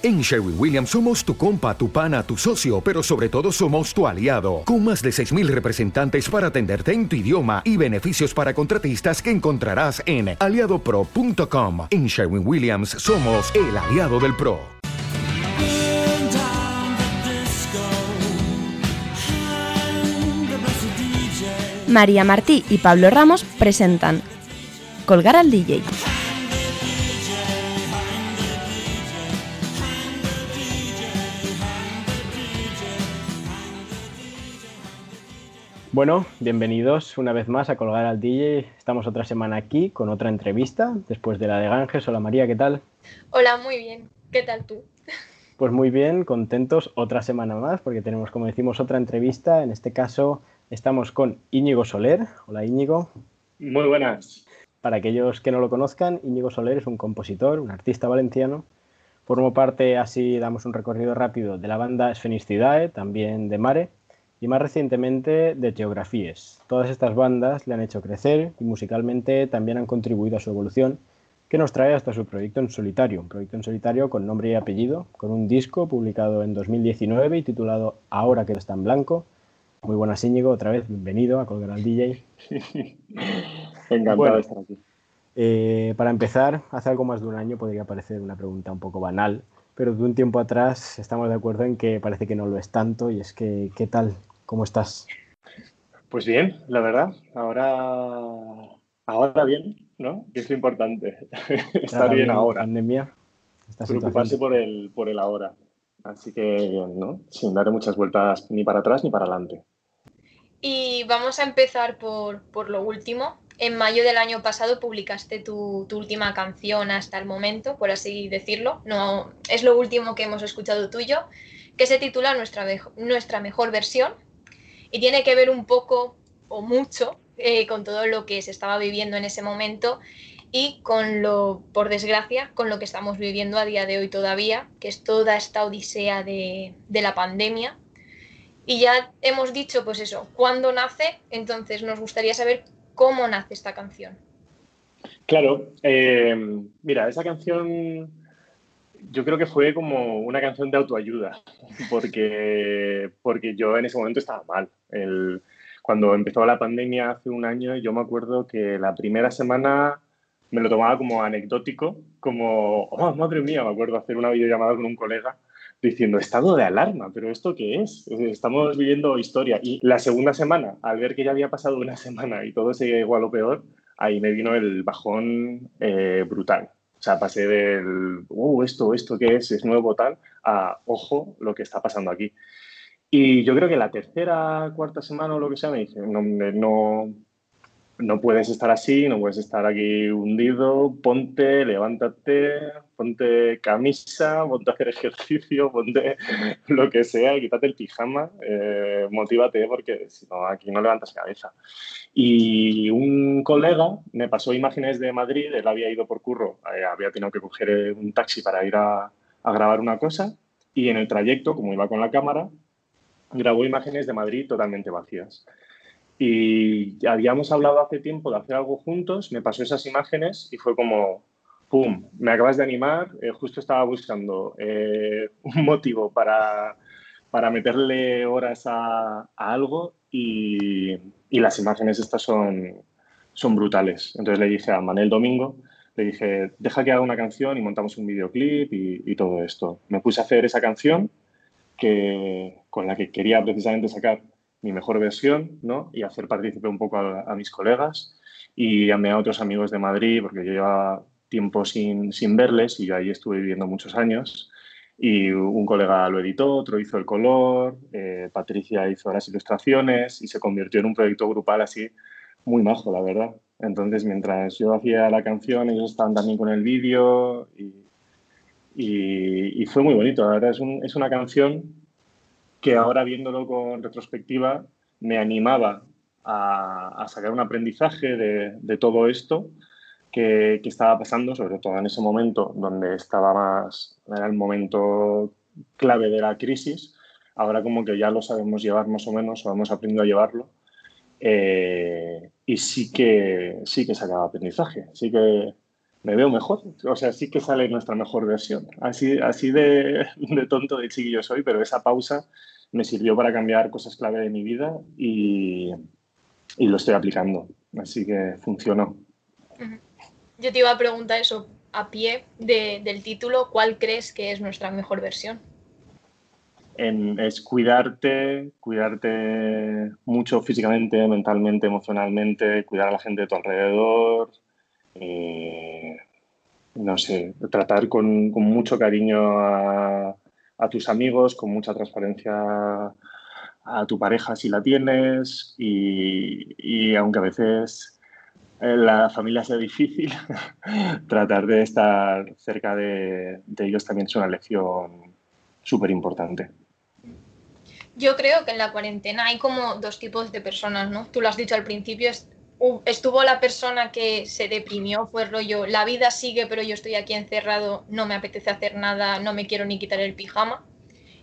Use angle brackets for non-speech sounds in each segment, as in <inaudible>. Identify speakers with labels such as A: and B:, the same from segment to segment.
A: En Sherwin Williams somos tu compa, tu pana, tu socio, pero sobre todo somos tu aliado, con más de 6.000 representantes para atenderte en tu idioma y beneficios para contratistas que encontrarás en aliadopro.com. En Sherwin Williams somos el aliado del PRO.
B: María Martí y Pablo Ramos presentan Colgar al DJ.
C: Bueno, bienvenidos una vez más a Colgar al DJ. Estamos otra semana aquí con otra entrevista después de la de Ganges. Hola María, ¿qué tal?
D: Hola, muy bien. ¿Qué tal tú?
C: Pues muy bien, contentos otra semana más porque tenemos, como decimos, otra entrevista. En este caso estamos con Íñigo Soler. Hola Íñigo.
E: Muy buenas.
C: Para aquellos que no lo conozcan, Íñigo Soler es un compositor, un artista valenciano. Formo parte, así damos un recorrido rápido, de la banda Sfenistidae, también de Mare, y más recientemente de Geografías. Todas estas bandas le han hecho crecer y musicalmente también han contribuido a su evolución, que nos trae hasta su proyecto en solitario, un proyecto en solitario con nombre y apellido, con un disco publicado en 2019 y titulado Ahora que está en blanco. Muy buenas Íñigo, otra vez bienvenido a Colgar al DJ. <laughs>
E: Encantado de estar aquí.
C: Eh, para empezar, hace algo más de un año podría parecer una pregunta un poco banal, pero de un tiempo atrás estamos de acuerdo en que parece que no lo es tanto y es que, ¿qué tal? ¿Cómo estás?
E: Pues bien, la verdad. Ahora, ahora bien, ¿no? Que es lo importante. <laughs> Estar bien ahora.
C: Pandemia.
E: Preocuparse por el, por el ahora. Así que, ¿no? Sin dar muchas vueltas ni para atrás ni para adelante.
D: Y vamos a empezar por, por lo último. En mayo del año pasado publicaste tu, última canción hasta el momento, por así decirlo. No, es lo último que hemos escuchado tuyo, que se titula Nuestra, nuestra mejor versión y tiene que ver un poco o mucho eh, con todo lo que se estaba viviendo en ese momento y con lo, por desgracia, con lo que estamos viviendo a día de hoy todavía, que es toda esta odisea de la pandemia. Y ya hemos dicho, pues eso, cuándo nace, entonces nos gustaría saber cómo nace esta canción.
E: Claro, eh, mira, esa canción yo creo que fue como una canción de autoayuda, porque, porque yo en ese momento estaba mal. El, cuando empezó la pandemia hace un año, yo me acuerdo que la primera semana me lo tomaba como anecdótico, como, oh, madre mía, me acuerdo hacer una videollamada con un colega diciendo, estado de alarma, pero ¿esto qué es? Estamos viviendo historia. Y la segunda semana, al ver que ya había pasado una <laughs> semana y todo seguía igual o peor, ahí me vino el bajón eh, brutal. O sea, pasé del, uh, esto, esto qué es, es nuevo tal, a, ojo, lo que está pasando aquí. Y yo creo que la tercera, cuarta semana o lo que sea, me dice, no, no, no puedes estar así, no puedes estar aquí hundido, ponte, levántate, ponte camisa, ponte a hacer ejercicio, <laughs> ponte lo que sea, quítate el pijama, eh, motívate porque si no, aquí no levantas cabeza. Y un colega me pasó imágenes de Madrid, él había ido por curro, eh, había tenido que coger un taxi para ir a, a grabar una cosa y en el trayecto, como iba con la cámara, grabó imágenes de Madrid totalmente vacías. Y habíamos hablado hace tiempo de hacer algo juntos, me pasó esas imágenes y fue como, ¡pum!, me acabas de animar, eh, justo estaba buscando eh, <laughs> un motivo para, para meterle horas a, algo y, y, las imágenes estas son, son brutales. Entonces le dije a Manel Domingo, le dije, deja que haga una canción y montamos un videoclip y, y todo esto. Me puse a hacer esa canción que, con la que quería precisamente sacar mi mejor versión ¿no? y hacer partícipe un poco a, a, mis colegas y llamé a otros amigos de Madrid porque yo llevaba tiempo sin, sin verles y yo ahí estuve viviendo muchos años y un colega lo editó, otro hizo el color, eh, Patricia hizo las ilustraciones y se convirtió en un proyecto grupal así muy majo, la verdad. Entonces, mientras yo hacía la canción, ellos estaban también con el vídeo y, y, y, fue muy bonito. La verdad es, un, es una canción que ahora viéndolo con retrospectiva me animaba a, sacar un aprendizaje de, todo esto que, que, estaba pasando, sobre todo en ese momento donde estaba más, era el momento clave de la crisis. Ahora como que ya lo sabemos llevar más o menos, o hemos aprendido a llevarlo. Eh, y sí que, sí que sacaba aprendizaje, sí que me veo mejor. O sea, sí que sale nuestra mejor versión. Así, así de, <laughs> de tonto de chiquillo soy, pero esa pausa me sirvió para cambiar cosas clave de mi vida y, y lo estoy aplicando. Así que funcionó.
D: Yo te iba a preguntar eso a pie de, del título, ¿cuál crees que es nuestra mejor versión?
E: En, es cuidarte, cuidarte mucho físicamente, mentalmente, emocionalmente, cuidar a la gente de tu alrededor, eh, no sé, tratar con, mucho cariño a, tus amigos, con mucha transparencia a tu pareja si la tienes y, y aunque a veces eh, la familia sea difícil, <laughs> tratar de estar cerca de, de ellos también es una lección súper importante.
D: Yo creo que en la cuarentena hay como dos tipos de personas, ¿no? Tú lo has dicho al principio, estuvo la persona que se deprimió, fue rollo, la vida sigue, pero yo estoy aquí encerrado, no me apetece hacer nada, no me quiero ni quitar el pijama.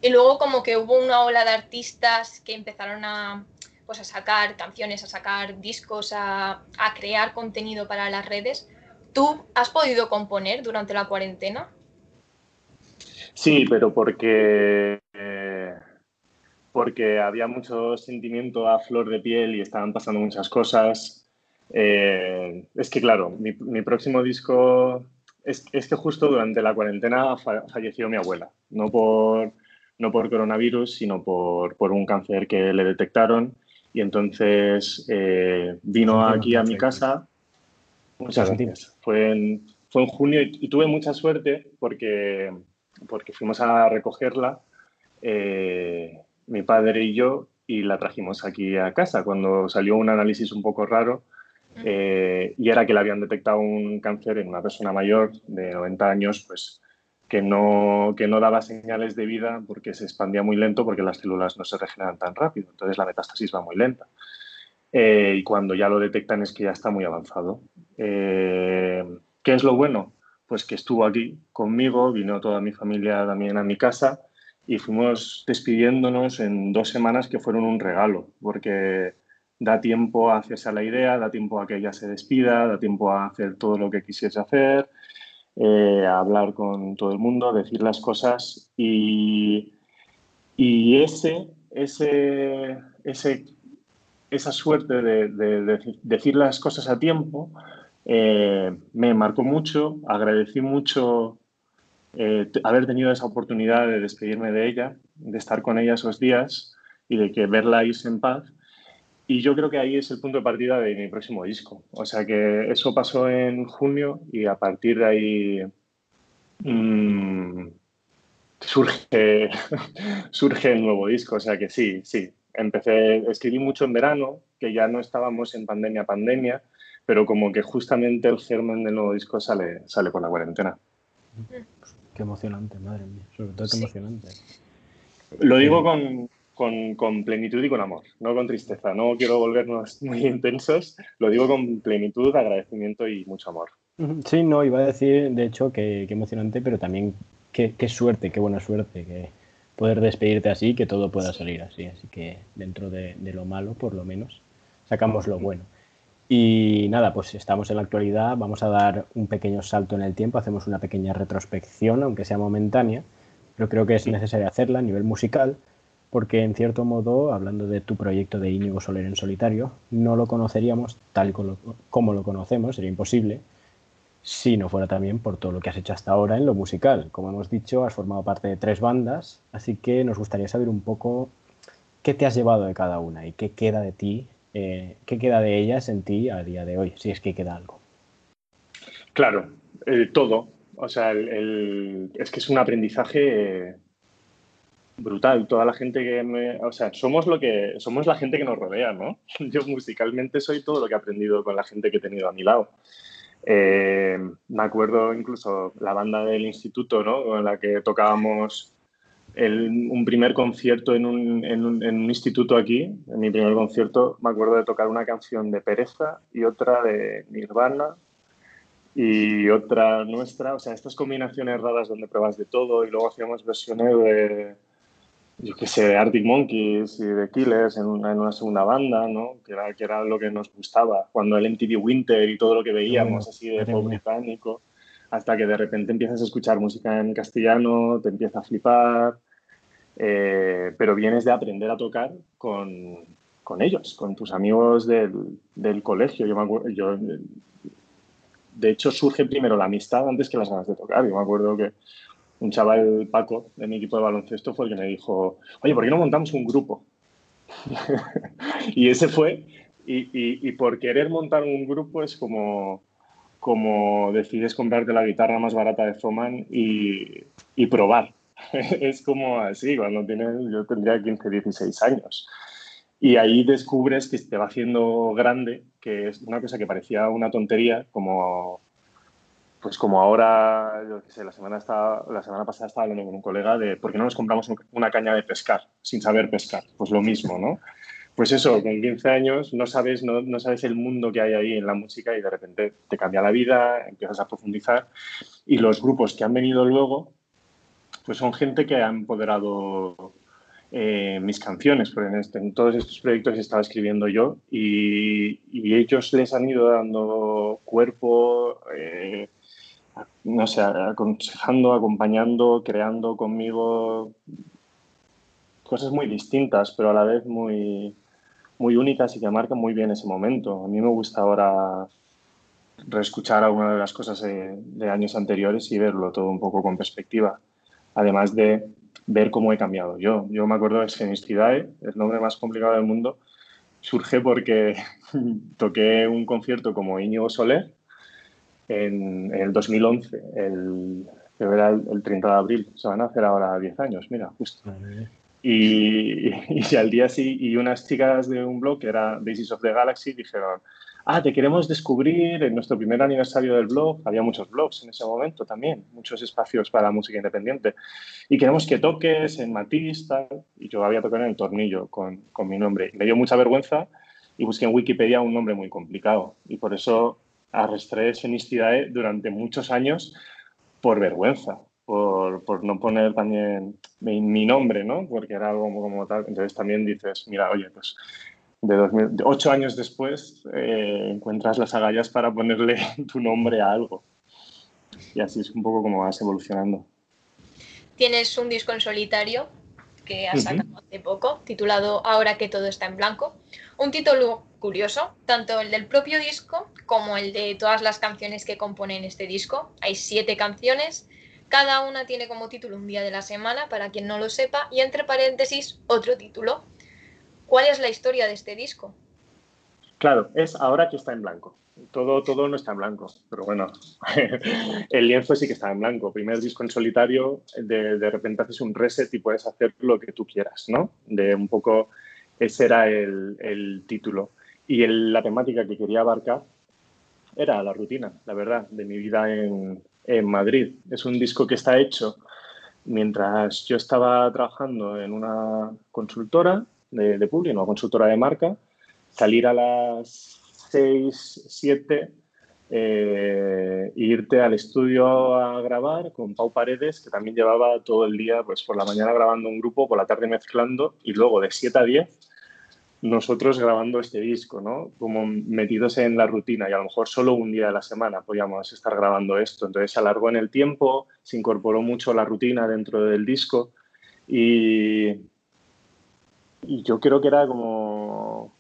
D: Y luego como que hubo una ola de artistas que empezaron a, pues, a sacar canciones, a sacar discos, a, a crear contenido para las redes. ¿Tú has podido componer durante la cuarentena?
E: Sí, pero porque, eh, porque había mucho sentimiento a flor de piel y estaban pasando muchas cosas. Eh, es que, claro, mi, mi próximo disco es, es, que justo durante la cuarentena fa falleció mi abuela, no por, no por coronavirus, sino por, por un cáncer que le detectaron. Y entonces eh, vino aquí a mi casa. Muchas gracias. Fue en, fue en junio y, y, tuve mucha suerte porque, porque fuimos a recogerla, eh, mi padre y yo, y la trajimos aquí a casa cuando salió un análisis un poco raro eh, y era que le habían detectado un cáncer en una persona mayor de 90 años, pues que no, que no daba señales de vida porque se expandía muy lento porque las células no se regeneran tan rápido, entonces la metástasis va muy lenta. Eh, y cuando ya lo detectan es que ya está muy avanzado. Eh, ¿Qué es lo bueno? Pues que estuvo aquí conmigo, vino toda mi familia también a mi casa y fuimos despidiéndonos en dos semanas que fueron un regalo, porque da tiempo a hacerse a la idea, da tiempo a que ella se despida, da tiempo a hacer todo lo que quisiese hacer, eh, a hablar con todo el mundo, decir las cosas y, y ese, ese, ese, esa suerte de, de, de, decir las cosas a tiempo eh, me marcó mucho, agradecí mucho eh, haber tenido esa oportunidad de despedirme de ella, de estar con ella esos días y de que verla irse en paz y yo creo que ahí es el punto de partida de mi próximo disco. O sea que eso pasó en junio y a partir de ahí mmm, surge, <laughs> surge el nuevo disco. O sea que sí, sí. Empecé, escribí mucho en verano, que ya no estábamos en pandemia, pandemia, pero como que justamente el germen del nuevo disco sale, sale con la cuarentena.
C: Qué emocionante, madre mía. Sobre todo qué emocionante.
E: Lo digo con, con, con, plenitud y con amor, no con tristeza. No quiero volvernos muy intensos, lo digo con plenitud, agradecimiento y mucho amor.
C: Sí, no, iba a decir, de hecho, que, que emocionante, pero también qué, qué, suerte, qué buena suerte, que poder despedirte así, que todo pueda salir así. Así que dentro de, de lo malo, por lo menos, sacamos lo bueno. Y nada, pues estamos en la actualidad, vamos a dar un pequeño salto en el tiempo, hacemos una pequeña retrospección, aunque sea momentánea, pero creo que es necesario hacerla a nivel musical porque en cierto modo, hablando de tu proyecto de Íñigo Soler en solitario, no lo conoceríamos tal como lo conocemos, sería imposible, si no fuera también por todo lo que has hecho hasta ahora en lo musical. Como hemos dicho, has formado parte de tres bandas, así que nos gustaría saber un poco qué te has llevado de cada una y qué queda de ti, eh, qué queda de ellas en ti a día de hoy, si es que queda algo.
E: Claro, eh, todo. O sea, el, el, es que es un aprendizaje... Brutal. Toda la gente que me. O sea, somos lo que. Somos la gente que nos rodea, ¿no? <laughs> Yo musicalmente soy todo lo que he aprendido con la gente que he tenido a mi lado. Eh, me acuerdo incluso la banda del instituto, ¿no? Con la que tocábamos el, un primer concierto en un, en, un, en un, instituto aquí. En mi primer concierto me acuerdo de tocar una canción de Pereza y otra de Nirvana y otra nuestra. O sea, estas combinaciones raras donde pruebas de todo y luego hacíamos versiones de yo qué sé, de Arctic Monkeys y de Killers en una, en una, segunda banda, ¿no? Que era, que era lo que nos gustaba. Cuando el MTV Winter y todo lo que veíamos así de pop británico. hasta que de repente empiezas a escuchar música en castellano, te empieza a flipar, eh, pero vienes de aprender a tocar con, con ellos, con tus amigos del, del colegio. Yo me acuerdo, yo, de hecho, surge primero la amistad antes que las ganas de tocar. Yo me acuerdo que un chaval, Paco, de mi equipo de baloncesto, fue el que me dijo, oye, ¿por qué no montamos un grupo? <laughs> y ese fue, y, por querer montar un grupo es como, como decides comprarte la guitarra más barata de Foman y, y probar. <laughs> es como así, cuando tienes, yo tendría 15, 16 años. Y ahí descubres que te va haciendo grande, que es una cosa que parecía una tontería, como pues como ahora, yo qué sé, la semana, estaba, la semana pasada estaba hablando con un colega de por qué no nos compramos una caña de pescar sin saber pescar. Pues lo mismo, ¿no? Pues eso, con 15 años no sabes, no, no, sabes el mundo que hay ahí en la música y de repente te cambia la vida, empiezas a profundizar. Y los grupos que han venido luego, pues son gente que ha empoderado eh, mis canciones, porque en, este, en, todos estos proyectos estaba escribiendo yo y, y, ellos les han ido dando cuerpo, eh, no sé, aconsejando, acompañando, creando conmigo cosas muy distintas, pero a la vez muy, muy únicas y que marcan muy bien ese momento. A mí me gusta ahora reescuchar algunas de las cosas de, años anteriores y verlo todo un poco con perspectiva. Además de ver cómo he cambiado yo. Yo me acuerdo de Senistridae, el nombre más complicado del mundo, surge porque <laughs> toqué un concierto como Íñigo Soler en, en el 2011, el, que era el, el, 30 de abril. Se van a hacer ahora 10 años, mira, justo. Y, y, <laughs> y, al día sí, y unas chicas de un blog que era Basis of the Galaxy dijeron, ah, te queremos descubrir en nuestro primer aniversario del blog. Había muchos blogs en ese momento también, muchos espacios para la música independiente. Y queremos que toques en Matiz, tal. Y yo había tocado en el tornillo con, con mi nombre. Me dio mucha vergüenza y busqué en Wikipedia un nombre muy complicado. Y por eso arrastré Senistidae durante muchos años por vergüenza, por, por, no poner también mi, nombre, ¿no? Porque era algo como, como, tal. Entonces también dices, mira, oye, pues de, 2000, de ocho años después eh, encuentras las agallas para ponerle <laughs> tu nombre a algo. Y así es un poco como vas evolucionando.
D: Tienes un disco en solitario que has sacado uh -huh. hace poco, titulado Ahora que todo está en blanco. Un título curioso, tanto el del propio disco como el de todas las canciones que componen este disco. Hay siete canciones, cada una tiene como título un día de la semana, para quien no lo sepa, y entre paréntesis otro título. ¿Cuál es la historia de este disco?
E: Claro, es ahora que está en blanco. Todo, todo no está en blanco, pero bueno, <laughs> el lienzo sí que está en blanco. Primer disco en solitario, de, de repente haces un reset y puedes hacer lo que tú quieras, ¿no? De un poco, ese era el, el título. Y la temática que quería abarcar era la rutina, la verdad, de mi vida en, en Madrid. Es un disco que está hecho mientras yo estaba trabajando en una consultora de, de una consultora de marca, salir a las 6, 7, eh, irte al estudio a grabar con Pau Paredes, que también llevaba todo el día, pues por la mañana grabando un grupo, por la tarde mezclando, y luego de 7 a 10 nosotros grabando este disco, ¿no? Como metidos en la rutina y a lo mejor solo un día de la semana podíamos estar grabando esto. Entonces se alargó en el tiempo, se incorporó mucho la rutina dentro del disco y yo creo que era como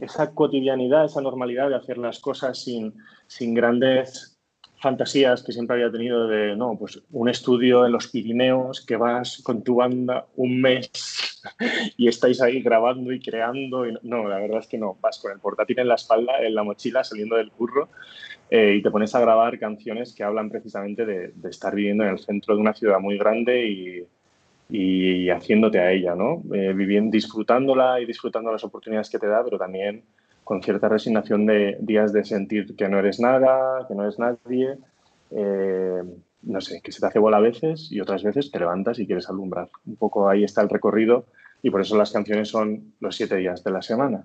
E: esa cotidianidad, esa normalidad de hacer las cosas sin, sin grandes fantasías que siempre había tenido de, no, pues un estudio en los Pirineos, que vas con tu banda un mes <laughs> y estáis ahí grabando y creando. Y no, la verdad es que no, vas con el portátil en la espalda, en la mochila, saliendo del curro eh, y te pones a grabar canciones que hablan precisamente de, de, estar viviendo en el centro de una ciudad muy grande y, y haciéndote a ella, ¿no? Eh, viviendo, disfrutándola y disfrutando las oportunidades que te da, pero también con cierta resignación de días de sentir que no eres nada, que no eres nadie, eh, no sé, que se te hace bola a veces y otras veces te levantas y quieres alumbrar. Un poco ahí está el recorrido y por eso las canciones son los siete días de la semana,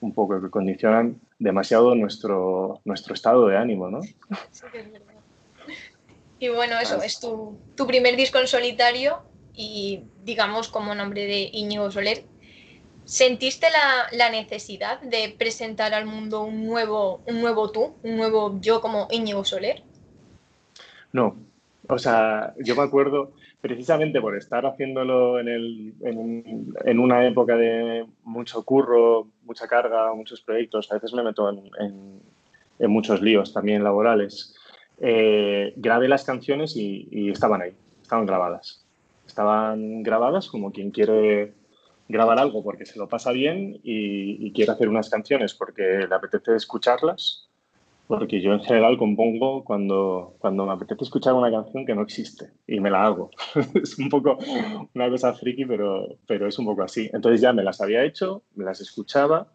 E: un poco que condicionan demasiado nuestro, nuestro estado de ánimo, ¿no? <laughs> Sí, es verdad.
D: Y bueno, eso, es tu, tu primer disco en solitario y digamos como nombre de Íñigo Soler, ¿Sentiste la, la, necesidad de presentar al mundo un nuevo, un nuevo tú, un nuevo yo como Íñigo Soler?
E: No, o sea, yo me acuerdo precisamente por estar haciéndolo en, el, en, una época de mucho curro, mucha carga, muchos proyectos, a veces me meto en, en muchos líos también laborales. Eh, grabé las canciones y, estaban ahí, estaban grabadas. Estaban grabadas como quien quiere grabar algo porque se lo pasa bien y, y quiere hacer unas canciones porque le apetece escucharlas porque yo en general compongo cuando, cuando me apetece escuchar una canción que no existe y me la hago. <laughs> es un poco una cosa friki, pero, pero es un poco así. Entonces ya me las había hecho, me las escuchaba,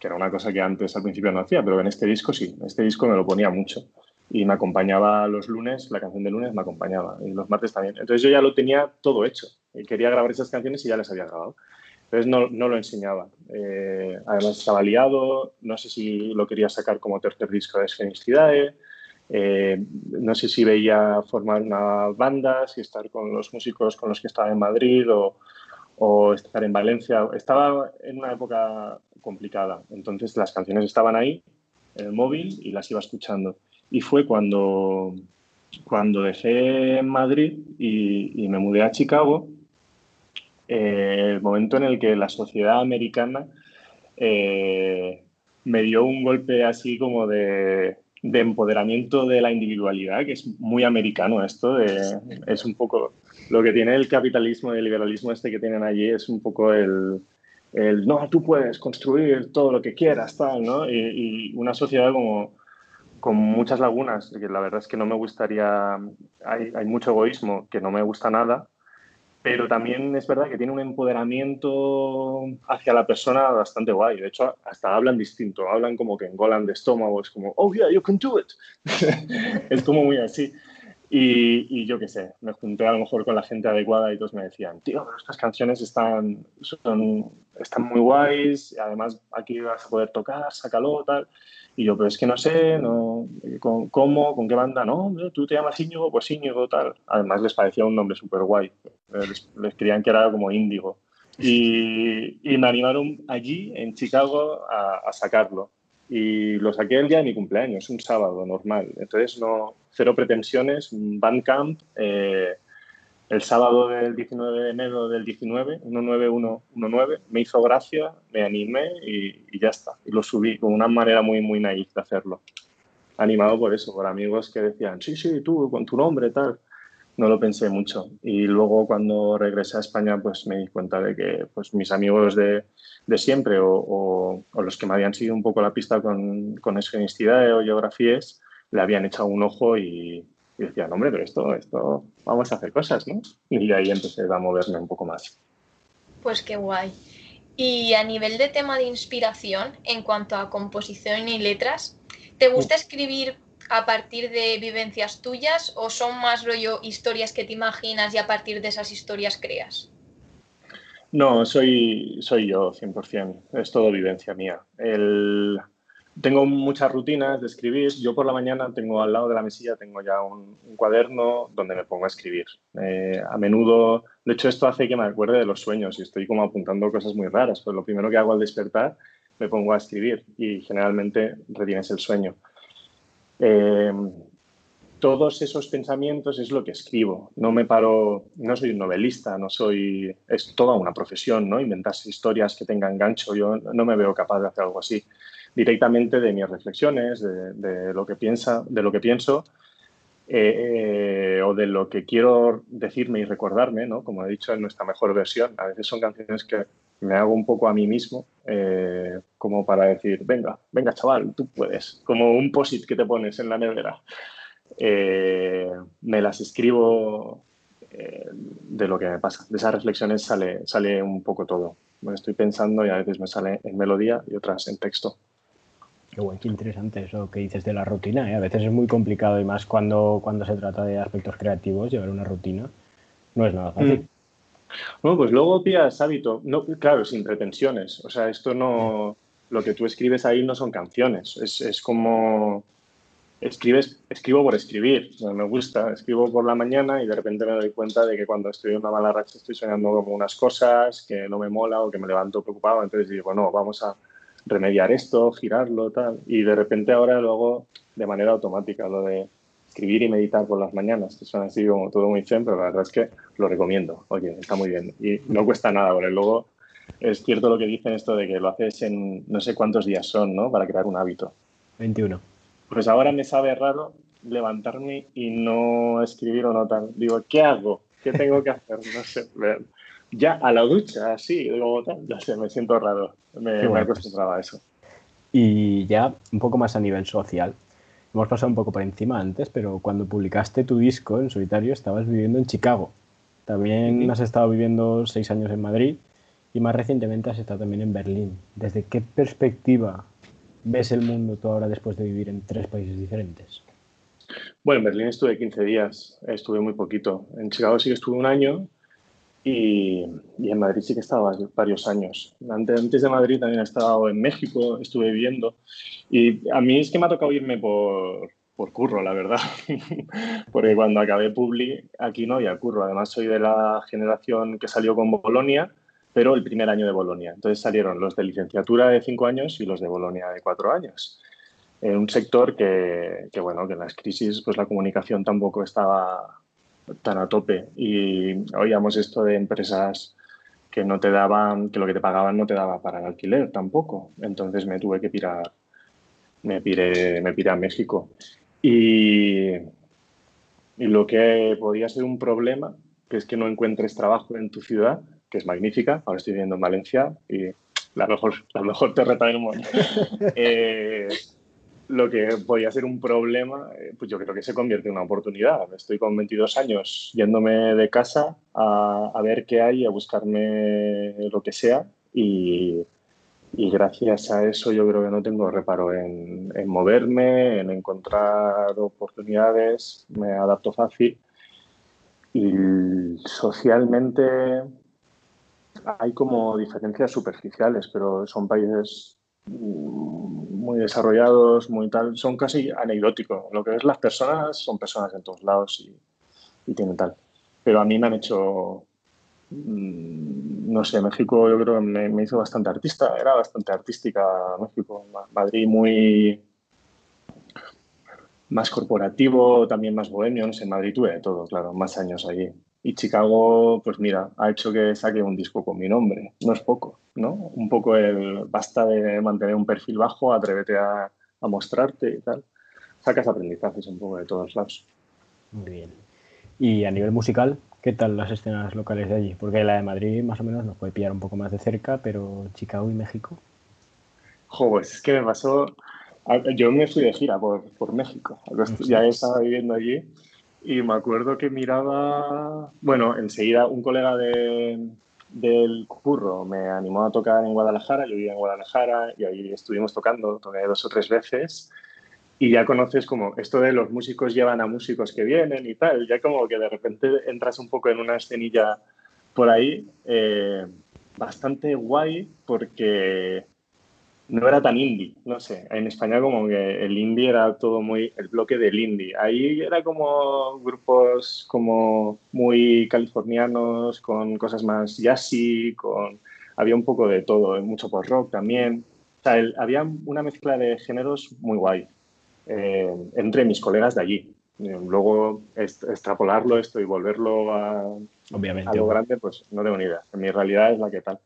E: que era una cosa que antes al principio no hacía, pero en este disco sí, en este disco me lo ponía mucho. Y me acompañaba los lunes, la canción de lunes me acompañaba, y los martes también. Entonces yo ya lo tenía todo hecho. Quería grabar esas canciones y ya las había grabado. Entonces no, no lo enseñaba. Eh, además estaba liado, no sé si lo quería sacar como tercer disco de Sfenistidae, eh, no sé si veía formar una banda, si estar con los músicos con los que estaba en Madrid o, o estar en Valencia. Estaba en una época complicada, entonces las canciones estaban ahí en el móvil y las iba escuchando. Y fue cuando, cuando dejé Madrid y, me mudé a Chicago eh, el momento en el que la sociedad americana eh, me dio un golpe así como de, empoderamiento de la individualidad, que es muy americano esto, es un poco lo que tiene el capitalismo y el liberalismo este que tienen allí, es un poco el, no, tú puedes construir todo lo que quieras, tal, ¿no? Y, una sociedad como con muchas lagunas, que la verdad es que no me gustaría, hay, hay mucho egoísmo que no me gusta nada, pero también es verdad que tiene un empoderamiento hacia la persona bastante guay. De hecho, hasta hablan distinto, hablan como que engolan de estómago, es como, oh yeah, you can do it. <laughs> es como muy así. Y, yo qué sé, me junté a lo mejor con la gente adecuada y todos me decían, tío, estas canciones están, son, están muy guays, además aquí vas a poder tocar, sácalo, tal. Y yo, pero es que no sé, no, ¿con, ¿cómo? ¿Con qué banda? No, tú te llamas Íñigo, pues Íñigo, tal. Además les parecía un nombre súper guay. Les, les, creían que era como Índigo. Y, y, me animaron allí, en Chicago, a, a, sacarlo. Y lo saqué el día de mi cumpleaños, un sábado normal. Entonces, no, cero pretensiones, Bandcamp. Eh, el sábado del 19 de enero del 19, 19119, me hizo gracia, me animé y, ya está. Y lo subí con una manera muy, muy naif de hacerlo. Animado por eso, por amigos que decían, sí, sí, tú, con tu nombre, tal. No lo pensé mucho. Y luego cuando regresé a España, pues me di cuenta de que pues, mis amigos de, de siempre o, o, los que me habían seguido un poco la pista con, con esfenicidad o geografías, le habían echado un ojo y, y decía, no, hombre, pero esto, esto, vamos a hacer cosas, ¿no? Y ahí empecé a moverme un poco más.
D: Pues qué guay. Y a nivel de tema de inspiración, en cuanto a composición y letras, ¿te gusta escribir a partir de vivencias tuyas o son más rollo historias que te imaginas y a partir de esas historias creas?
E: No, soy, soy yo 100%, es todo vivencia mía. El, tengo muchas rutinas de escribir. Yo por la mañana tengo al lado de la mesilla tengo ya un, cuaderno donde me pongo a escribir. Eh, a menudo, de hecho esto hace que me acuerde de los sueños y estoy como apuntando cosas muy raras. Pues lo primero que hago al despertar me pongo a escribir y generalmente retienes el sueño. Eh, todos esos pensamientos es lo que escribo. No me paro, no soy un novelista, no soy, es toda una profesión, ¿no? Inventarse historias que tengan gancho. Yo no me veo capaz de hacer algo así directamente de mis reflexiones, de, lo, que piensa, de lo que pienso eh, o de lo que quiero decirme y recordarme, ¿no? como he dicho en nuestra mejor versión. A veces son canciones que me hago un poco a mí mismo, eh, como para decir, venga, venga chaval, tú puedes, como un posit que te pones en la nevera. Eh, me las escribo de lo que me pasa. De esas reflexiones sale, sale un poco todo. Estoy pensando y a veces me sale en melodía y otras en texto.
C: Qué qué interesante eso que dices de la rutina. ¿eh? A veces es muy complicado y más cuando, cuando se trata de aspectos creativos, llevar una rutina no es nada fácil. Mm.
E: Bueno, pues luego pillas hábito. No, claro, sin pretensiones. O sea, esto no. Lo que tú escribes ahí no son canciones. Es, es como. Escribes, escribo por escribir. Me gusta. Escribo por la mañana y de repente me doy cuenta de que cuando estoy en una mala racha estoy soñando como unas cosas que no me mola o que me levanto preocupado. Entonces digo, no, vamos a remediar esto, girarlo, tal. Y de repente ahora lo hago de manera automática, lo de escribir y meditar por las mañanas, que son así como todo muy zen, pero la verdad es que lo recomiendo. Oye, está muy bien. Y no cuesta nada, porque luego es cierto lo que dicen esto de que lo haces en no sé cuántos días son, ¿no? Para crear un hábito.
C: 21.
E: Pues ahora me sabe raro levantarme y no escribir o no tal. Digo, ¿qué hago? ¿Qué tengo que hacer? No sé. Ya a la ducha, así, digo, tal, ya sé, me siento raro. Me, me acostumbraba a eso.
C: Y ya un poco más a nivel social. Hemos pasado un poco por encima antes, pero cuando publicaste tu disco en solitario estabas viviendo en Chicago. También has estado viviendo seis años en Madrid y más recientemente has estado también en Berlín. ¿Desde qué perspectiva ves el mundo tú ahora después de vivir en tres países diferentes?
E: Bueno, en Berlín estuve 15 días, estuve muy poquito. En Chicago sí que estuve un año y, en Madrid sí que estaba varios años. Antes, de Madrid también he estado en México, estuve viviendo. Y a mí es que me ha tocado irme por, por curro, la verdad. <laughs> Porque cuando acabé Publi, aquí no había curro. Además, soy de la generación que salió con Bolonia, pero el primer año de Bolonia. Entonces salieron los de licenciatura de cinco años y los de Bolonia de cuatro años. En un sector que, que, bueno, que en las crisis, pues la comunicación tampoco estaba tan a tope y oíamos esto de empresas que no te daban, que lo que te pagaban no te daba para el alquiler tampoco. Entonces me tuve que pirar, me piré, me piré a México. Y, y lo que podía ser un problema, que es que no encuentres trabajo en tu ciudad, que es magnífica, ahora estoy viviendo en Valencia y la mejor, la mejor terreta del mundo. <laughs> eh, lo que podía ser un problema, eh, pues yo creo que se convierte en una oportunidad. Estoy con 22 años yéndome de casa a, ver qué hay, a buscarme lo que sea y, y, gracias a eso yo creo que no tengo reparo en, en, moverme, en encontrar oportunidades, me adapto fácil y socialmente hay como diferencias superficiales, pero son países muy desarrollados, muy tal, son casi anecdóticos. Lo que es las personas son personas en todos lados y, y tienen tal. Pero a mí me han hecho, mm, no sé, México yo creo que me, me, hizo bastante artista, era bastante artística México. Madrid muy más corporativo, también más bohemio, no sé, en Madrid tuve de todo, claro, más años allí. Y Chicago, pues mira, ha hecho que saque un disco con mi nombre. No es poco, ¿no? Un poco el basta de mantener un perfil bajo, atrévete a, a mostrarte y tal. Sacas aprendizajes un poco de todos lados.
C: Muy bien. Y a nivel musical, ¿qué tal las escenas locales de allí? Porque la de Madrid más o menos nos puede pillar un poco más de cerca, pero Chicago y México.
E: Jo, pues es que me pasó. Yo me fui de gira por, por México. Ya estaba viviendo allí y me acuerdo que miraba, bueno, enseguida un colega de, del curro me animó a tocar en Guadalajara, yo vivía en Guadalajara y ahí estuvimos tocando, toqué dos o tres veces y ya conoces como esto de los músicos llevan a músicos que vienen y tal, ya como que de repente entras un poco en una escenilla por ahí eh, bastante guay porque no era tan indie, no sé. En España como que el indie era todo muy el bloque del indie. Ahí era como grupos como muy californianos, con cosas más jazzy, con había un poco de todo, mucho post rock también. O sea, el, había una mezcla de géneros muy guay eh, entre mis colegas de allí. Luego extrapolarlo esto y volverlo a
C: Obviamente,
E: algo grande, pues no tengo ni idea. Mi realidad es la que tal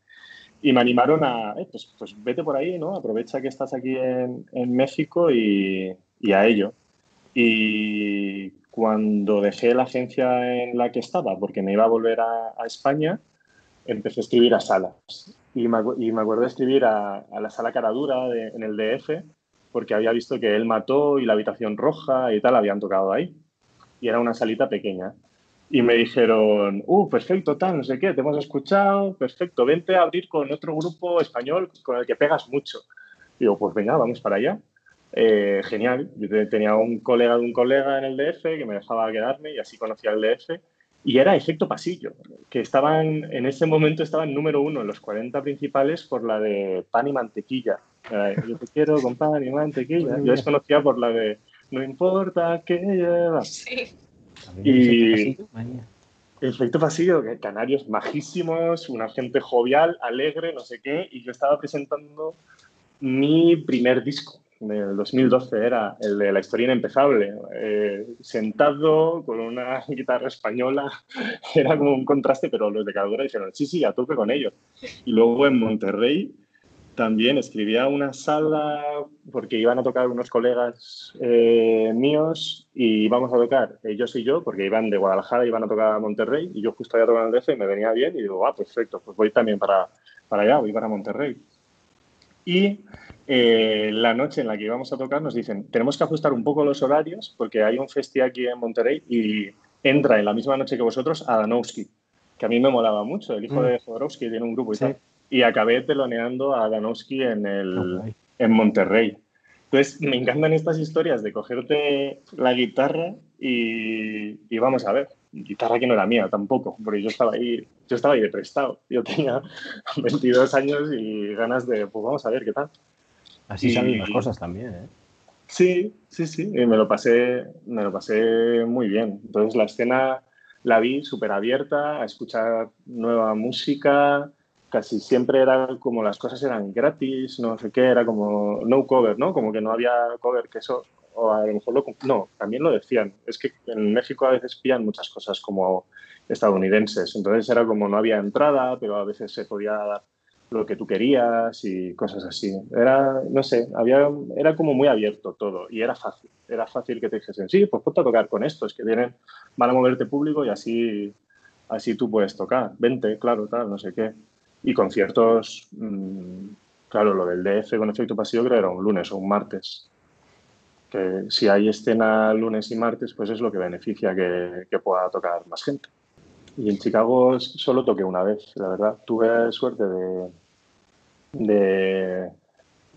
E: y me animaron a, eh, pues, pues, vete por ahí, ¿no? Aprovecha que estás aquí en, en México y, y, a ello. Y cuando dejé la agencia en la que estaba, porque me iba a volver a, a España, empecé a escribir a salas. Y me, y me acuerdo de escribir a, a la sala Caradura de, en el DF, porque había visto que él mató y la habitación roja y tal habían tocado ahí. Y era una salita pequeña y me dijeron, uh, perfecto, tal, no sé qué, te hemos escuchado, perfecto, vente a abrir con otro grupo español con el que pegas mucho. Digo, pues venga, vamos para allá. Eh, genial, yo tenía un colega de un colega en el DF que me dejaba quedarme y así conocía el DF. Y era Efecto Pasillo, que estaban, en ese momento estaban número uno en los 40 principales por la de pan y mantequilla. Yo te quiero con pan y mantequilla. Yo les conocía por la de no importa qué llevas.
D: Sí.
E: Y efecto pasillo, canarios majísimos, una gente jovial, alegre, no sé qué, y yo estaba presentando mi primer disco, del 2012 era el de la historia inempezable, eh, sentado con una <laughs> guitarra española, <laughs> era como un contraste, pero los de Cadura dijeron, sí, sí, a tope con ello. Y luego en Monterrey también escribía una sala porque iban a tocar unos colegas eh, míos y íbamos a tocar ellos y yo, porque iban de Guadalajara, iban a tocar a Monterrey y yo justo había tocado en el DF y me venía bien y digo, ah, perfecto, pues voy también para, para allá, voy para Monterrey. Y eh, la noche en la que íbamos a tocar nos dicen, tenemos que ajustar un poco los horarios porque hay un festival aquí en Monterrey y entra en la misma noche que vosotros Danowski, que a mí me molaba mucho, el hijo mm. de Jodorowsky tiene un grupo y tal y acabé teloneando a Danowski en, el, en Monterrey. Entonces, me encantan estas historias de cogerte la guitarra y, y, vamos a ver, guitarra que no era mía tampoco, porque yo estaba ahí, yo estaba ahí de prestado. Yo tenía <laughs> 22 años y ganas de, pues vamos a ver qué tal.
C: Así salen las cosas también, ¿eh?
E: Sí, sí, sí, y me lo pasé, me lo pasé muy bien. Entonces la escena la vi súper abierta a escuchar nueva música, casi siempre era como las cosas eran gratis, no sé qué, era como no cover, ¿no? Como que no había cover, que eso, o a lo mejor lo, no, también lo decían. Es que en México a veces pillan muchas cosas como estadounidenses, entonces era como no había entrada, pero a veces se podía dar lo que tú querías y cosas así. Era, no sé, había, era como muy abierto todo y era fácil. Era fácil que te dijesen, sí, pues ponte a tocar con estos que vienen, van a moverte público y así, así tú puedes tocar. Vente, claro, tal, no sé qué. Y conciertos, mm, claro, lo del DF con efecto pasivo creo era un lunes o un martes. Que si hay escena lunes y martes, pues es lo que beneficia que, que pueda tocar más gente. Y en Chicago solo toqué una vez, la verdad. Tuve suerte de, de,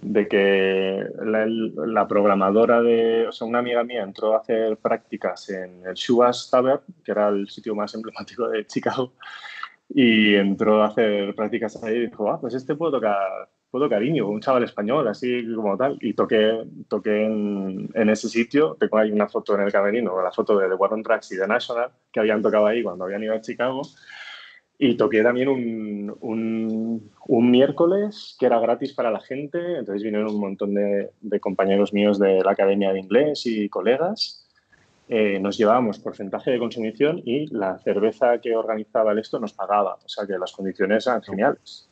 E: de que la, la, programadora de, o sea, una amiga mía entró a hacer prácticas en el Shubas Tavern, que era el sitio más <laughs> emblemático de Chicago, y entró a hacer prácticas ahí y dijo, ah, pues este puedo tocar, puedo tocar un chaval español, así como tal. Y toqué, toqué en, en, ese sitio, tengo ahí una foto en el camerino, la foto de The Warren Tracks y The National, que habían tocado ahí cuando habían ido a Chicago. Y toqué también un, un, un, miércoles que era gratis para la gente, entonces vinieron un montón de, de compañeros míos de la Academia de Inglés y colegas eh, nos llevábamos porcentaje de consumición y la cerveza que organizaba el esto nos pagaba. O sea que las condiciones eran geniales.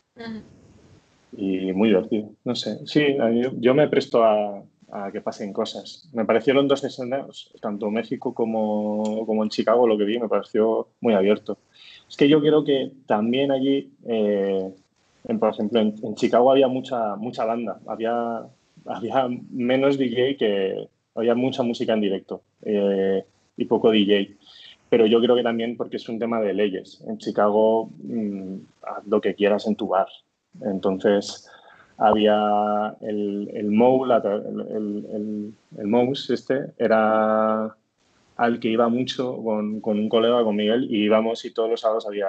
E: Y muy divertido. No sé. Sí, yo, me presto a, que pasen cosas. Me parecieron dos escenarios, tanto México como, como, en Chicago, lo que vi, me pareció muy abierto. Es que yo creo que también allí, eh, por ejemplo, en, Chicago había mucha, mucha banda. Había, había menos DJ que, había mucha música en directo eh, y poco DJ. Pero yo creo que también porque es un tema de leyes. En Chicago, mm, haz lo que quieras en tu bar. Entonces, había el, el el, el Mouse este, era al que iba mucho con, con, un colega, con Miguel, y íbamos y todos los sábados había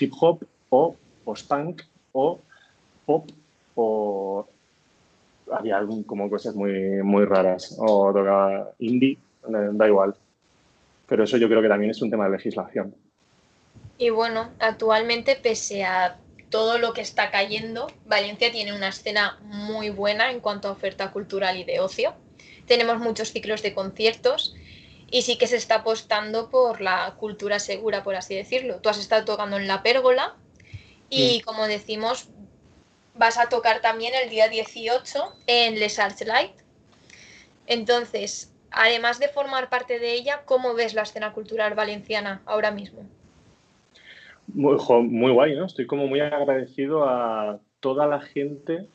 E: hip hop o post-punk o pop o había como cosas muy, muy raras. O tocaba indie, da igual. Pero eso yo creo que también es un tema de legislación.
D: Y bueno, actualmente, pese a todo lo que está cayendo, Valencia tiene una escena muy buena en cuanto a oferta cultural y de ocio. Tenemos muchos ciclos de conciertos y sí que se está apostando por la cultura segura, por así decirlo. Tú has estado tocando en la pérgola y, como decimos, vas a tocar también el día 18 en Les Arts Light. Entonces, además de formar parte de ella, ¿cómo ves la escena cultural valenciana ahora mismo?
E: Muy, muy guay, ¿no? Estoy como muy agradecido a toda la gente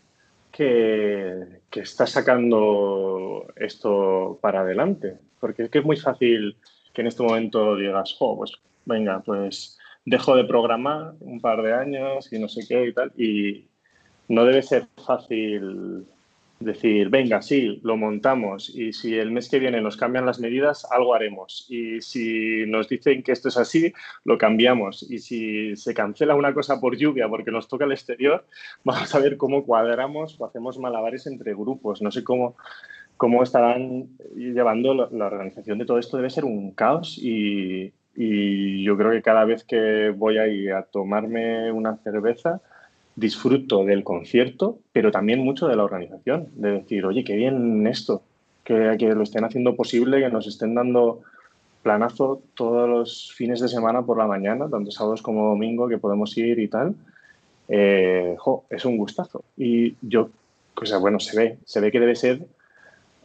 E: que, que, está sacando esto para adelante. Porque es que es muy fácil que en este momento digas, oh, pues venga, pues dejo de programar un par de años y no sé qué y tal. Y, no debe ser fácil decir, venga, sí, lo montamos y si el mes que viene nos cambian las medidas, algo haremos. Y si nos dicen que esto es así, lo cambiamos. Y si se cancela una cosa por lluvia porque nos toca el exterior, <laughs> vamos a ver cómo cuadramos o hacemos malabares entre grupos. No sé cómo, cómo estarán llevando la, organización de todo esto. Debe ser un caos y, yo creo que cada vez que voy a tomarme una cerveza, disfruto del concierto, pero también mucho de la organización, de decir, oye, qué bien esto, que, que lo estén haciendo posible, que nos estén dando planazo todos los fines de semana por la mañana, tanto sábados como domingo, que podemos ir y tal. Eh, es un gustazo. Y yo, o bueno, se ve, se ve que debe ser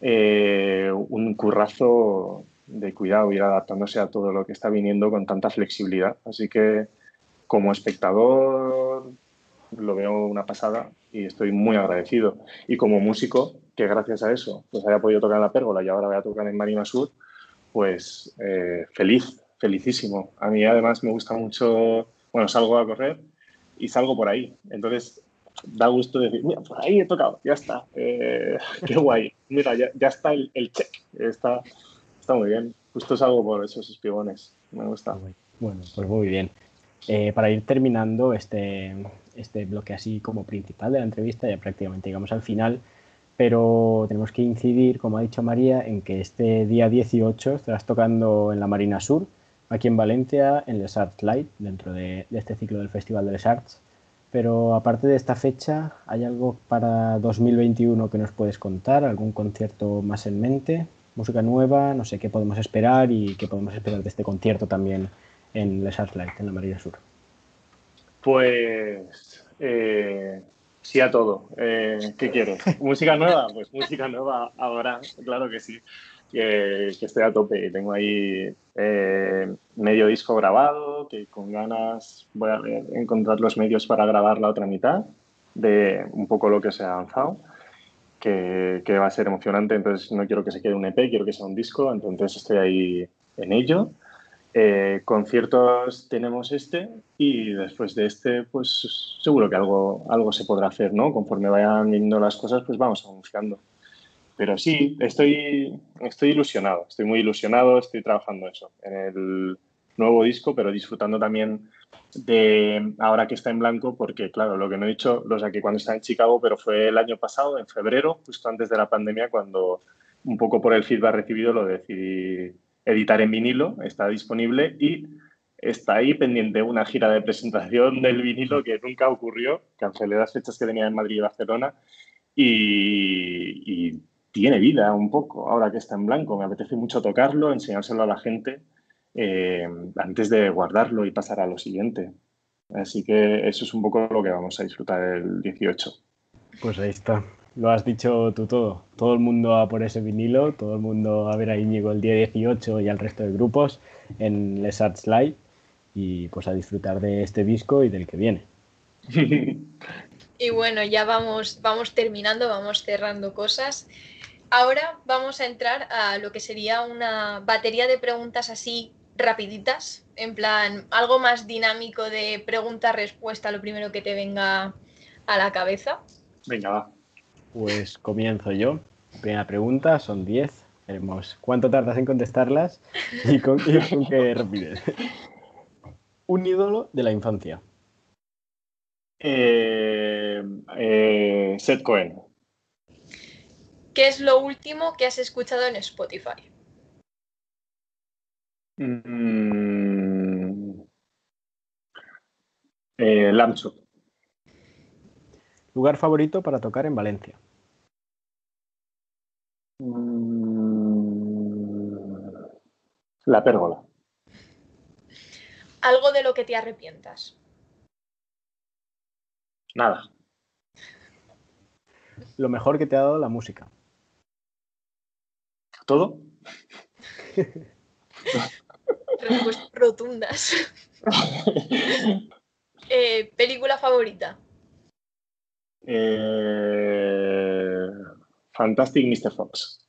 E: eh, un currazo de cuidado, ir adaptándose a todo lo que está viniendo con tanta flexibilidad. Así que como espectador lo veo una pasada y estoy muy agradecido. Y como músico, que gracias a eso pues haya podido tocar en la pérgola y ahora voy a tocar en Marina Sur, pues eh, feliz, felicísimo. A mí además me gusta mucho, bueno, salgo a correr y salgo por ahí. Entonces da gusto decir, mira, por ahí he tocado, ya está, eh, <laughs> qué guay. Mira, ya, ya está el, el, check, está, está muy bien. Justo salgo por esos espigones, me gusta.
C: Bueno, pues muy bien. Eh, para ir terminando este, este bloque así como principal de la entrevista, ya prácticamente llegamos al final, pero tenemos que incidir, como ha dicho María, en que este día 18 estarás tocando en la Marina Sur, aquí en Valencia, en Les Arts Light, dentro de, este ciclo del Festival de Les Arts. Pero aparte de esta fecha, ¿hay algo para 2021 que nos puedes contar? ¿Algún concierto más en mente? ¿Música nueva? No sé qué podemos esperar y qué podemos esperar de este concierto también en Les Arts Light, en la Marina Sur.
E: Pues eh, sí a todo. Eh, ¿Qué quieres? ¿Música nueva? Pues música nueva ahora, claro que sí. Que, que estoy a tope. Tengo ahí eh, medio disco grabado, que con ganas voy a encontrar los medios para grabar la otra mitad de un poco lo que se ha avanzado. Que, que, va a ser emocionante, entonces no quiero que se quede un EP, quiero que sea un disco, entonces estoy ahí en ello. Eh, conciertos tenemos este y después de este, pues seguro que algo, algo se podrá hacer, ¿no? Conforme vayan viendo las cosas, pues vamos anunciando. Pero sí, estoy, estoy ilusionado, estoy muy ilusionado, estoy trabajando eso, en el nuevo disco, pero disfrutando también de ahora que está en blanco, porque claro, lo que no he dicho, lo saqué cuando estaba en Chicago, pero fue el año pasado, en febrero, justo antes de la pandemia, cuando un poco por el feedback recibido lo decidí editar en vinilo, está disponible y está ahí pendiente una gira de presentación del vinilo que nunca ocurrió, cancelé las fechas que tenía en Madrid y Barcelona y, tiene vida un poco ahora que está en blanco. Me apetece mucho tocarlo, enseñárselo a la gente eh, antes de guardarlo y pasar a lo siguiente. Así que eso es un poco lo que vamos a disfrutar el 18.
C: Pues ahí está lo has dicho tú todo. Todo el mundo a por ese vinilo, todo el mundo a ver a Íñigo el día 18 y al resto de grupos en Les Arts Live y pues a disfrutar de este disco y del que viene.
D: Y bueno, ya vamos, vamos terminando, vamos cerrando cosas. Ahora vamos a entrar a lo que sería una batería de preguntas así rapiditas, en plan algo más dinámico de pregunta-respuesta, lo primero que te venga a la cabeza.
E: Venga, va.
C: Pues comienzo yo. Primera pregunta, son 10. Veremos cuánto tardas en contestarlas y con, y con qué rapidez. Un ídolo de la infancia.
E: Eh, eh, Seth Cohen.
D: ¿Qué es lo último que has escuchado en Spotify?
E: Mm, eh.
C: Lugar favorito para tocar en Valencia.
E: Mm, la pérgola.
D: Algo de lo que te arrepientas.
E: Nada.
C: Lo mejor que te ha dado la música.
E: ¿Todo?
D: Respuestas rotundas. <laughs> eh, ¿Película favorita?
E: Eh, Fantastic Mr. Fox.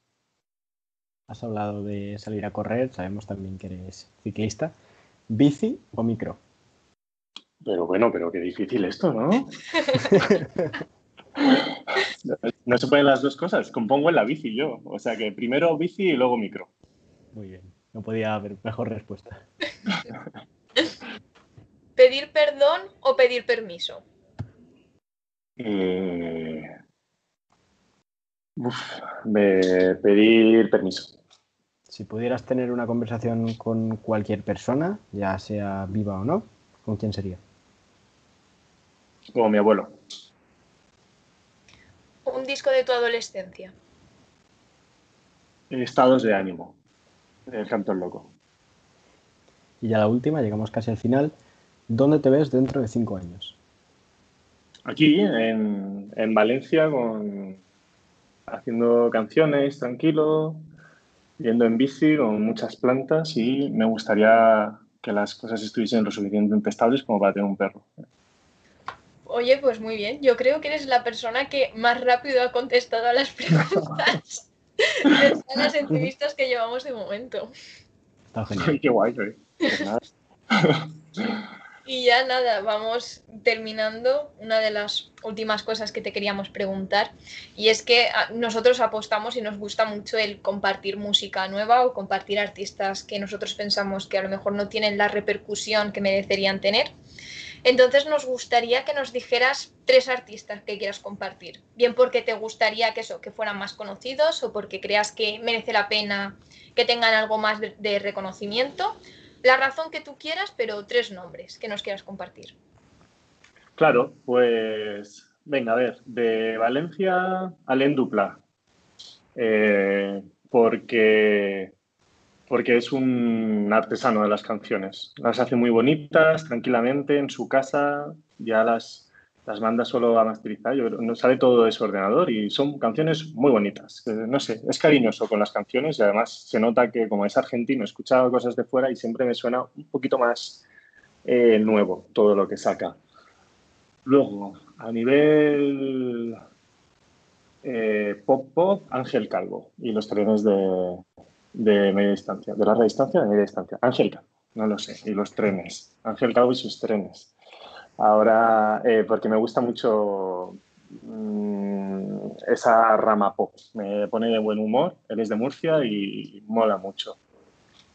C: Has hablado de salir a correr, sabemos también que eres ciclista. ¿Bici o micro?
E: Pero bueno, pero qué difícil esto, ¿no? <laughs> no se pueden las dos cosas. Compongo en la bici yo. O sea que primero bici y luego micro.
C: Muy bien. No podía haber mejor respuesta. <laughs>
D: ¿Pedir perdón o pedir permiso?
E: Eh, uf, pedir permiso.
C: Si pudieras tener una conversación con cualquier persona, ya sea viva o no, ¿con quién sería?
E: como mi abuelo.
D: Un disco de tu adolescencia.
E: Estados de ánimo. El cantor loco.
C: Y ya la última, llegamos casi al final. ¿Dónde te ves dentro de cinco años?
E: Aquí, en, en Valencia, con, haciendo canciones, tranquilo, yendo en bici con muchas plantas y me gustaría que las cosas estuviesen lo suficientemente estables como para tener un perro.
D: Oye, pues muy bien. Yo creo que eres la persona que más rápido ha contestado a las preguntas <laughs> de las entrevistas que llevamos de momento.
C: Está genial.
E: Qué guay, ¿eh? Pues. <laughs>
D: Y ya nada, vamos terminando. Una de las últimas cosas que te queríamos preguntar y es que ah, nosotros apostamos y nos gusta mucho el compartir música nueva o compartir artistas que nosotros pensamos que a lo mejor no tienen la repercusión que merecerían tener. Entonces nos gustaría que nos dijeras tres artistas que quieras compartir. Bien porque te gustaría que eso, que fueran más conocidos o porque creas que merece la pena que tengan algo más de, de reconocimiento la razón que tú quieras, pero tres nombres que nos quieras compartir.
E: Claro, pues venga, a ver, de Valencia, Alain Dupla. Eh, porque, porque es un artesano de las canciones. Las hace muy bonitas, tranquilamente, en su casa, ya las, las manda solo a masterizar, yo no sale todo de su ordenador y son canciones muy bonitas. No sé, es cariñoso con las canciones y además se nota que como es argentino, he escuchado cosas de fuera y siempre me suena un poquito más eh, nuevo todo lo que saca. Luego, a nivel eh, pop pop, Ángel Calvo y los trenes de, de media distancia, de larga distancia de media distancia. Ángel Calvo, no lo sé, y los trenes. Ángel Calvo y sus trenes. Ahora, eh, porque me gusta mucho mmm, esa rama pop, me pone de buen humor, él es de Murcia y mola mucho.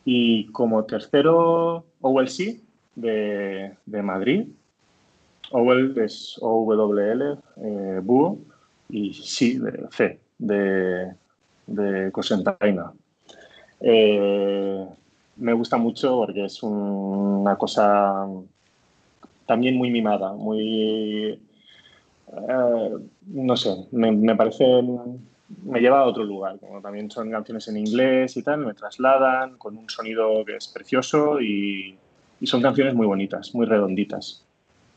E: Y como tercero, Owell C, de, de Madrid. Owell es O-W-L, eh, Búho, y sí, de C, de, de Cosentaina. Eh, me gusta mucho porque es un, una cosa también muy mimada, muy... Eh, no sé, me, parece... Me lleva a otro lugar, como también son canciones en inglés y tal, me trasladan con un sonido que es precioso y, son canciones muy bonitas, muy redonditas.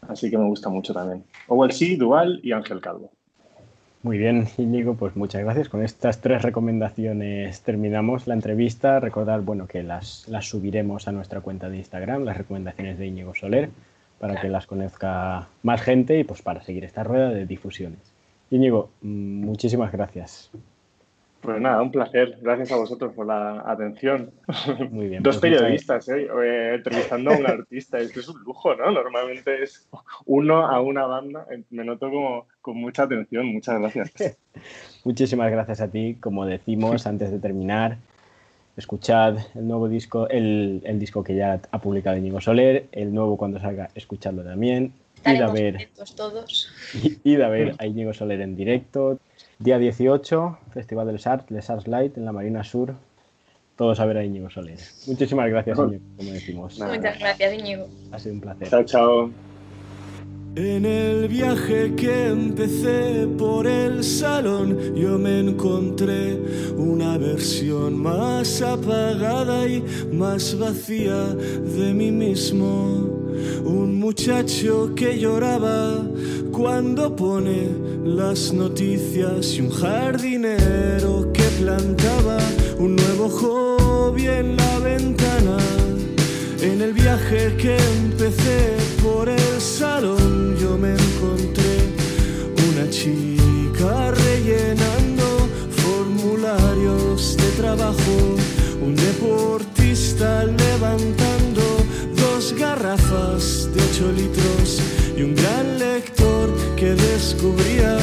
E: Así que me gusta mucho también. Owell sí, Dual y Ángel Calvo.
C: Muy bien, Íñigo, pues muchas gracias. Con estas tres recomendaciones terminamos la entrevista. Recordar, bueno, que las, las subiremos a nuestra cuenta de Instagram, las recomendaciones de Íñigo Soler para que las conozca más gente y pues para seguir esta rueda de difusiones. Íñigo, muchísimas gracias.
E: Pues nada, un placer. Gracias a vosotros por la atención.
C: Muy bien.
E: Dos pues periodistas, ¿eh? ¿eh? entrevistando a un artista. Esto es un lujo, ¿no? Normalmente es uno a una banda. Me noto como con mucha atención. Muchas gracias. <laughs>
C: Muchísimas gracias a ti. Como decimos <laughs> antes de terminar, escuchad el nuevo disco, el, el, disco que ya ha publicado Íñigo Soler, el nuevo cuando salga, escuchadlo también.
D: Id a ver, todos. <laughs>
C: Id a ver a Íñigo Soler en directo. Día 18, Festival del SART, Les Arts Light en la Marina Sur. Todos a ver a Íñigo Soler. Muchísimas gracias, Íñigo, como decimos.
D: Muchas gracias, Íñigo.
C: Ha sido un placer.
E: Chao, chao.
F: En el viaje que empecé por el salón, yo me encontré una versión más apagada y más vacía de mí mismo. Un muchacho que lloraba cuando pone las noticias y un jardinero que plantaba un nuevo hobby en la ventana. En el viaje que empecé por el salón yo me encontré una chica rellenando formularios de trabajo, un deportista levantando dos garrafas de 8 litros y un gran lector que descubría